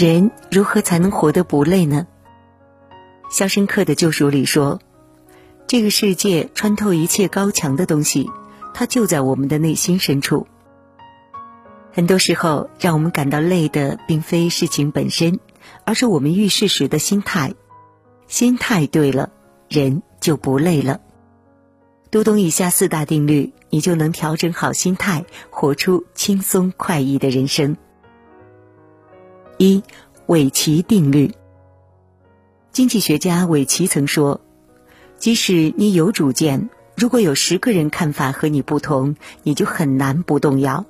人如何才能活得不累呢？《肖申克的救赎》里说：“这个世界穿透一切高墙的东西，它就在我们的内心深处。很多时候，让我们感到累的，并非事情本身，而是我们遇事时的心态。心态对了，人就不累了。读懂以下四大定律，你就能调整好心态，活出轻松快意的人生。一，韦奇定律。”经济学家韦奇曾说：“即使你有主见，如果有十个人看法和你不同，你就很难不动摇。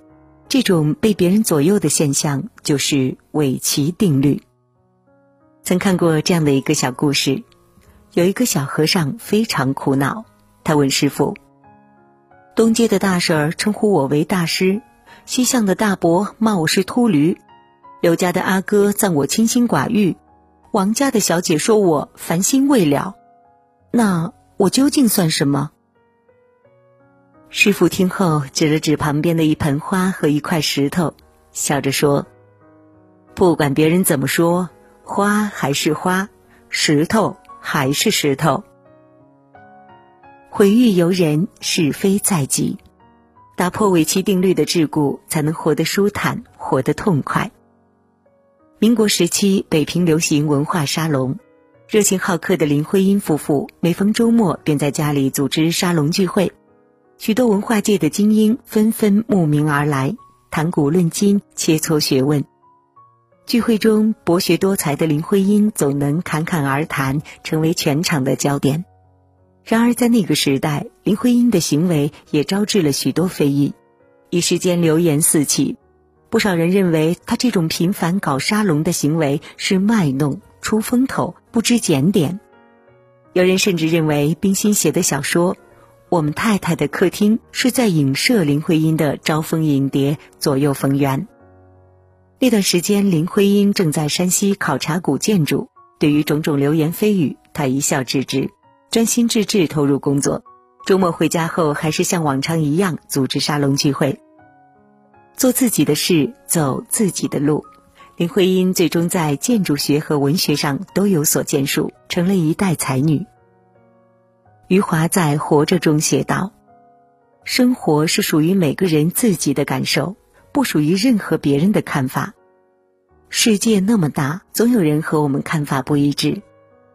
这种被别人左右的现象，就是韦奇定律。”曾看过这样的一个小故事：有一个小和尚非常苦恼，他问师傅：“东街的大婶儿称呼我为大师，西巷的大伯骂我是秃驴，刘家的阿哥赞我清心寡欲。”王家的小姐说我烦心未了，那我究竟算什么？师傅听后指了指旁边的一盆花和一块石头，笑着说：“不管别人怎么说，花还是花，石头还是石头。毁誉由人，是非在己。打破尾期定律的桎梏，才能活得舒坦，活得痛快。”民国时期，北平流行文化沙龙，热情好客的林徽因夫妇每逢周末便在家里组织沙龙聚会，许多文化界的精英纷纷慕名而来，谈古论今，切磋学问。聚会中，博学多才的林徽因总能侃侃而谈，成为全场的焦点。然而，在那个时代，林徽因的行为也招致了许多非议，一时间流言四起。不少人认为他这种频繁搞沙龙的行为是卖弄、出风头、不知检点。有人甚至认为冰心写的小说《我们太太的客厅》是在影射林徽因的招蜂引蝶、左右逢源。那段时间，林徽因正在山西考察古建筑，对于种种流言蜚语，她一笑置之，专心致志投入工作。周末回家后，还是像往常一样组织沙龙聚会。做自己的事，走自己的路。林徽因最终在建筑学和文学上都有所建树，成了一代才女。余华在《活着》中写道：“生活是属于每个人自己的感受，不属于任何别人的看法。世界那么大，总有人和我们看法不一致。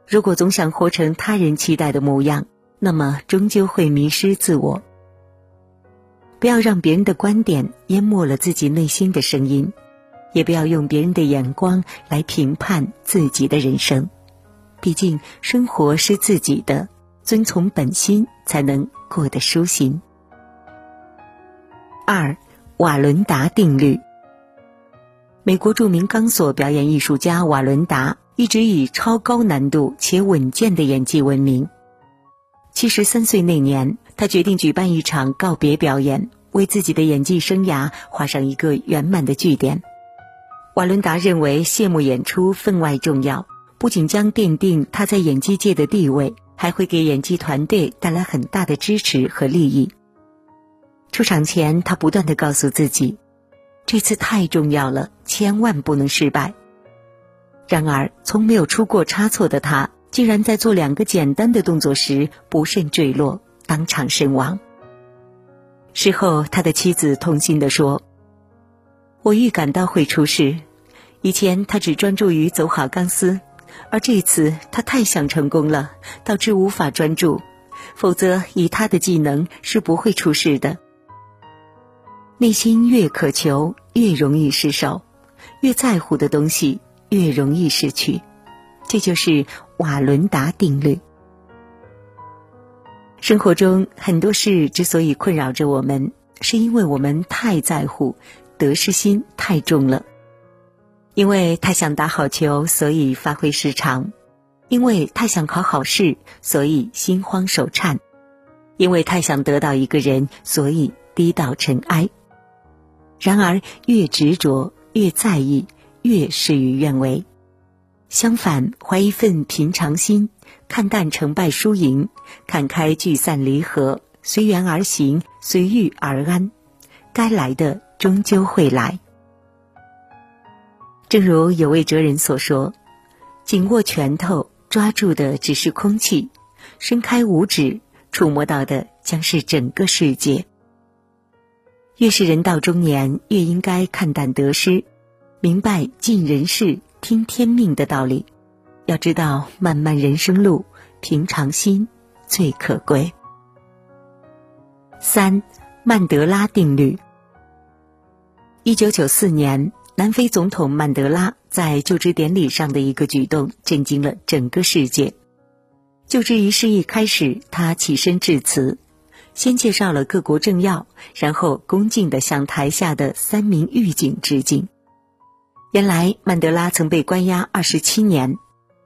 如果总想活成他人期待的模样，那么终究会迷失自我。”不要让别人的观点淹没了自己内心的声音，也不要用别人的眼光来评判自己的人生。毕竟生活是自己的，遵从本心才能过得舒心。二，瓦伦达定律。美国著名钢索表演艺术家瓦伦达一直以超高难度且稳健的演技闻名。七十三岁那年。他决定举办一场告别表演，为自己的演技生涯画上一个圆满的句点。瓦伦达认为谢幕演出分外重要，不仅将奠定他在演技界的地位，还会给演技团队带来很大的支持和利益。出场前，他不断的告诉自己，这次太重要了，千万不能失败。然而，从没有出过差错的他，竟然在做两个简单的动作时不慎坠落。当场身亡。事后，他的妻子痛心地说：“我预感到会出事。以前他只专注于走好钢丝，而这次他太想成功了，导致无法专注。否则，以他的技能是不会出事的。内心越渴求，越容易失手；越在乎的东西，越容易失去。这就是瓦伦达定律。”生活中很多事之所以困扰着我们，是因为我们太在乎，得失心太重了。因为太想打好球，所以发挥失常；因为太想考好试，所以心慌手颤；因为太想得到一个人，所以低到尘埃。然而，越执着，越在意，越事与愿违。相反，怀一份平常心。看淡成败输赢，看开聚散离合，随缘而行，随遇而安。该来的终究会来。正如有位哲人所说：“紧握拳头，抓住的只是空气；伸开五指，触摸到的将是整个世界。”越是人到中年，越应该看淡得失，明白尽人事、听天命的道理。要知道，漫漫人生路，平常心最可贵。三，曼德拉定律。一九九四年，南非总统曼德拉在就职典礼上的一个举动，震惊了整个世界。就职仪式一开始，他起身致辞。先介绍了各国政要，然后恭敬地向台下的三名狱警致敬。原来曼德拉曾被关押二十七年，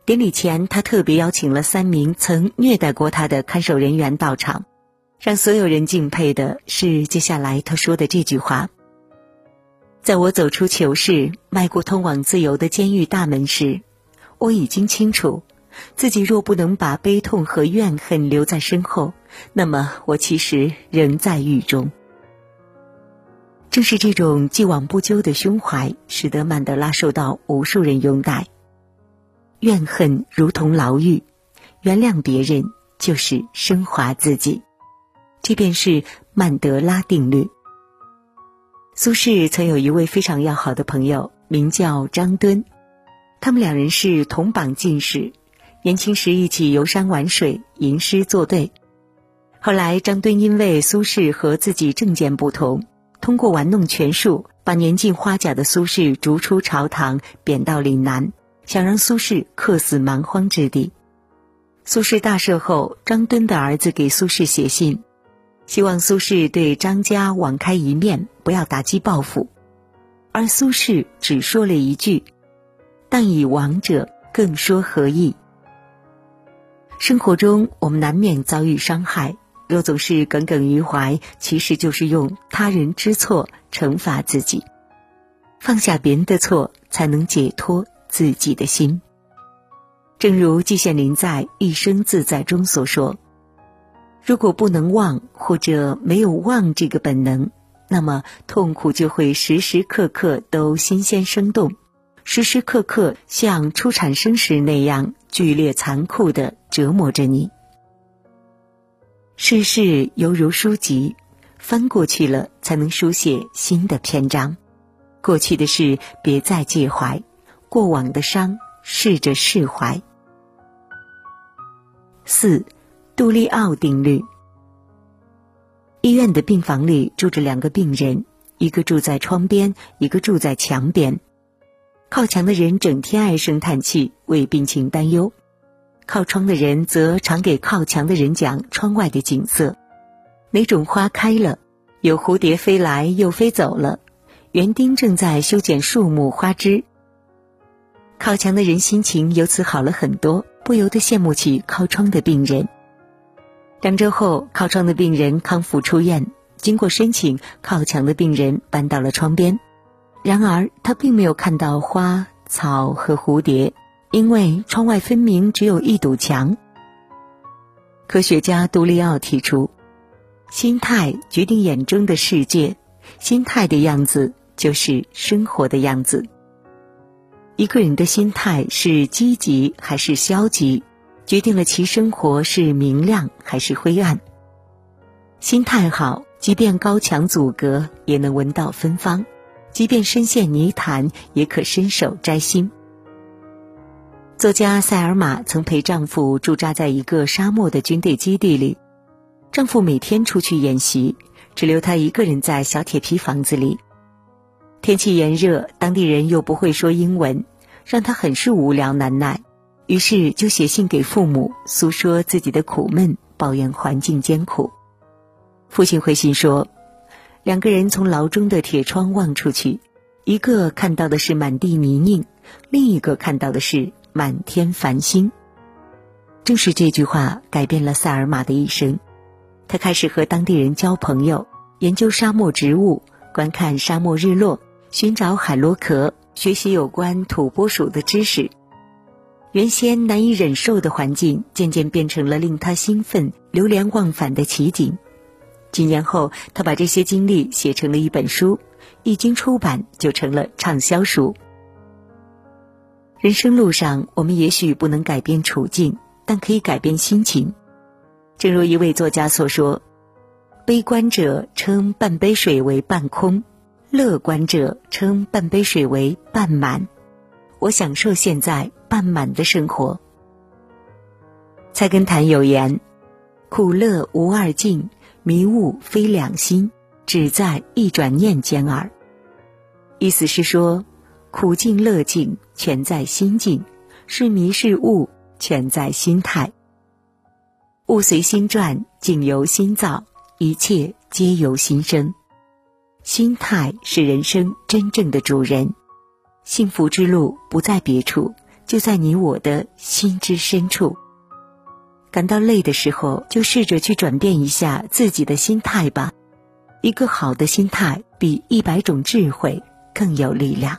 典礼前他特别邀请了三名曾虐待过他的看守人员到场。让所有人敬佩的是接下来他说的这句话：“在我走出囚室，迈过通往自由的监狱大门时，我已经清楚。”自己若不能把悲痛和怨恨留在身后，那么我其实仍在狱中。正是这种既往不咎的胸怀，使得曼德拉受到无数人拥戴。怨恨如同牢狱，原谅别人就是升华自己，这便是曼德拉定律。苏轼曾有一位非常要好的朋友，名叫张敦，他们两人是同榜进士。年轻时一起游山玩水、吟诗作对，后来张敦因为苏轼和自己政见不同，通过玩弄权术，把年近花甲的苏轼逐出朝堂，贬到岭南，想让苏轼客死蛮荒之地。苏轼大赦后，张敦的儿子给苏轼写信，希望苏轼对张家网开一面，不要打击报复，而苏轼只说了一句：“但以亡者，更说何意？”生活中，我们难免遭遇伤害，若总是耿耿于怀，其实就是用他人之错惩罚自己。放下别人的错，才能解脱自己的心。正如季羡林在《一生自在》中所说：“如果不能忘，或者没有忘这个本能，那么痛苦就会时时刻刻都新鲜生动，时时刻刻像初产生时那样剧烈残酷的。”折磨着你。世事犹如书籍，翻过去了才能书写新的篇章。过去的事别再介怀，过往的伤试着释怀。四，杜利奥定律。医院的病房里住着两个病人，一个住在窗边，一个住在墙边。靠墙的人整天唉声叹气，为病情担忧。靠窗的人则常给靠墙的人讲窗外的景色：哪种花开了，有蝴蝶飞来又飞走了，园丁正在修剪树木花枝。靠墙的人心情由此好了很多，不由得羡慕起靠窗的病人。两周后，靠窗的病人康复出院，经过申请，靠墙的病人搬到了窗边。然而，他并没有看到花草和蝴蝶。因为窗外分明只有一堵墙。科学家杜利奥提出，心态决定眼中的世界，心态的样子就是生活的样子。一个人的心态是积极还是消极，决定了其生活是明亮还是灰暗。心态好，即便高墙阻隔，也能闻到芬芳；即便深陷泥潭，也可伸手摘星。作家塞尔玛曾陪丈夫驻扎在一个沙漠的军队基地里，丈夫每天出去演习，只留她一个人在小铁皮房子里。天气炎热，当地人又不会说英文，让她很是无聊难耐，于是就写信给父母，诉说自己的苦闷，抱怨环境艰苦。父亲回信说，两个人从牢中的铁窗望出去，一个看到的是满地泥泞，另一个看到的是。满天繁星。正是这句话改变了塞尔玛的一生。他开始和当地人交朋友，研究沙漠植物，观看沙漠日落，寻找海螺壳，学习有关土拨鼠的知识。原先难以忍受的环境，渐渐变成了令他兴奋、流连忘返的奇景。几年后，他把这些经历写成了一本书，一经出版就成了畅销书。人生路上，我们也许不能改变处境，但可以改变心情。正如一位作家所说：“悲观者称半杯水为半空，乐观者称半杯水为半满。”我享受现在半满的生活。菜根谭有言：“苦乐无二境，迷雾非两心，只在一转念间耳。”意思是说。苦境乐境全在心境，是迷是悟全在心态。物随心转，境由心造，一切皆由心生。心态是人生真正的主人，幸福之路不在别处，就在你我的心之深处。感到累的时候，就试着去转变一下自己的心态吧。一个好的心态，比一百种智慧更有力量。